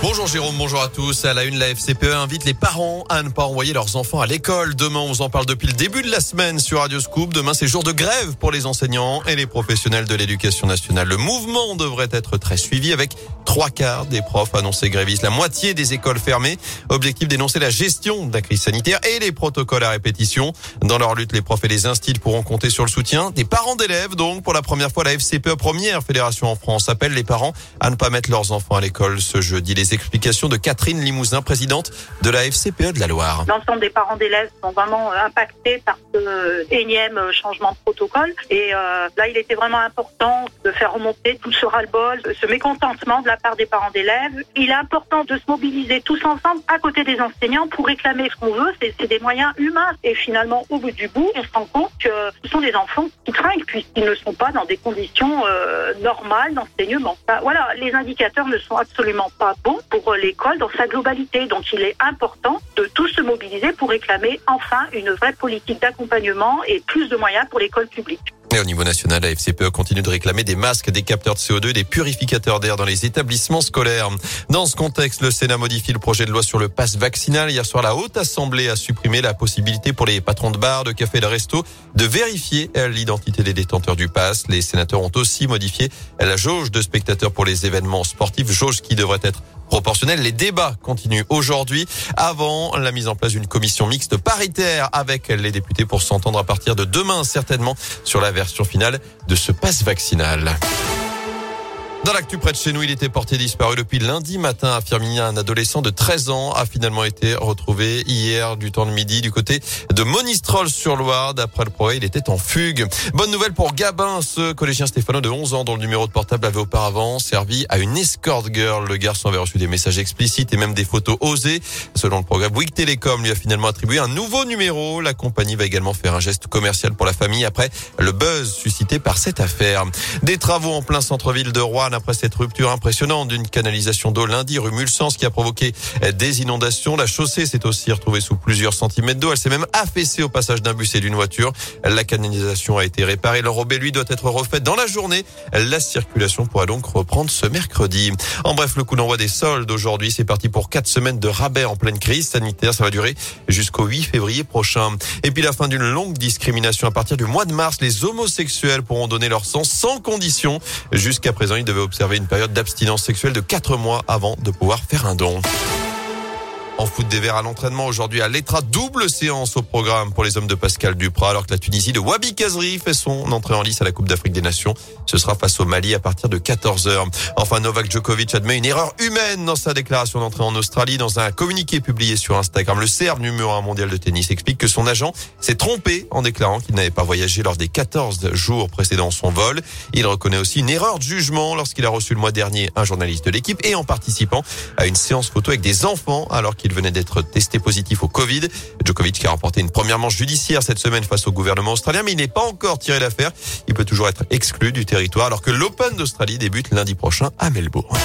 Bonjour Jérôme, bonjour à tous. À la une, la FCPE invite les parents à ne pas envoyer leurs enfants à l'école. Demain, on vous en parle depuis le début de la semaine sur Radio Scoop. Demain, c'est jour de grève pour les enseignants et les professionnels de l'éducation nationale. Le mouvement devrait être très suivi avec trois quarts des profs annoncés grévistes, la moitié des écoles fermées. Objectif d'énoncer la gestion de la crise sanitaire et les protocoles à répétition. Dans leur lutte, les profs et les instituts pourront compter sur le soutien des parents d'élèves. Donc, pour la première fois, la FCPE, première fédération en France, appelle les parents à ne pas mettre leurs enfants à l'école ce jeudi. Explications de Catherine Limousin, présidente de la FCPE de la Loire. L'ensemble des parents d'élèves sont vraiment euh, impactés par ce énième euh, changement de protocole. Et euh, là, il était vraiment important de faire remonter tout ce ras-le-bol, ce mécontentement de la part des parents d'élèves. Il est important de se mobiliser tous ensemble à côté des enseignants pour réclamer ce qu'on veut. C'est des moyens humains. Et finalement, au bout du bout, on se rend compte que ce sont des enfants qui trinquent puisqu'ils ne sont pas dans des conditions normales d'enseignement. Voilà, les indicateurs ne sont absolument pas bons pour l'école dans sa globalité. Donc il est important de tous se mobiliser pour réclamer enfin une vraie politique d'accompagnement et plus de moyens pour l'école publique. Et au niveau national, la FCPE continue de réclamer des masques, des capteurs de CO2, des purificateurs d'air dans les établissements scolaires. Dans ce contexte, le Sénat modifie le projet de loi sur le pass vaccinal. Hier soir, la Haute Assemblée a supprimé la possibilité pour les patrons de bars, de cafés et de resto de vérifier l'identité des détenteurs du pass. Les sénateurs ont aussi modifié la jauge de spectateurs pour les événements sportifs, jauge qui devrait être proportionnelle. Les débats continuent aujourd'hui avant la mise en place d'une commission mixte paritaire avec les députés pour s'entendre à partir de demain certainement sur la version finale de ce passe vaccinal. Dans l'actu près de chez nous, il était porté disparu depuis lundi matin à Firminy. Un adolescent de 13 ans a finalement été retrouvé hier du temps de midi du côté de Monistrol-sur-Loire. D'après le progrès, il était en fugue. Bonne nouvelle pour Gabin, ce collégien stéphano de 11 ans dont le numéro de portable avait auparavant servi à une escort girl. Le garçon avait reçu des messages explicites et même des photos osées. Selon le programme Bouygues Télécom lui a finalement attribué un nouveau numéro. La compagnie va également faire un geste commercial pour la famille après le buzz suscité par cette affaire. Des travaux en plein centre-ville de Rouen après cette rupture impressionnante d'une canalisation d'eau lundi rue Mulsens qui a provoqué des inondations. La chaussée s'est aussi retrouvée sous plusieurs centimètres d'eau. Elle s'est même affaissée au passage d'un bus et d'une voiture. La canalisation a été réparée. L'enrobé, lui, doit être refait dans la journée. La circulation pourra donc reprendre ce mercredi. En bref, le coup d'envoi des soldes aujourd'hui, c'est parti pour quatre semaines de rabais en pleine crise sanitaire. Ça va durer jusqu'au 8 février prochain. Et puis la fin d'une longue discrimination à partir du mois de mars. Les homosexuels pourront donner leur sang sans condition. Jusqu'à présent, ils devaient observer une période d'abstinence sexuelle de 4 mois avant de pouvoir faire un don. En foot des Verts à l'entraînement aujourd'hui à l'Etra, double séance au programme pour les hommes de Pascal Duprat alors que la Tunisie de Wabi Kazri fait son entrée en lice à la Coupe d'Afrique des Nations. Ce sera face au Mali à partir de 14h. Enfin, Novak Djokovic admet une erreur humaine dans sa déclaration d'entrée en Australie. Dans un communiqué publié sur Instagram, le Serbe numéro 1 mondial de tennis explique que son agent s'est trompé en déclarant qu'il n'avait pas voyagé lors des 14 jours précédant son vol. Il reconnaît aussi une erreur de jugement lorsqu'il a reçu le mois dernier un journaliste de l'équipe et en participant à une séance photo avec des enfants alors qu'il il venait d'être testé positif au Covid. Djokovic qui a remporté une première manche judiciaire cette semaine face au gouvernement australien, mais il n'est pas encore tiré l'affaire. Il peut toujours être exclu du territoire alors que l'Open d'Australie débute lundi prochain à Melbourne.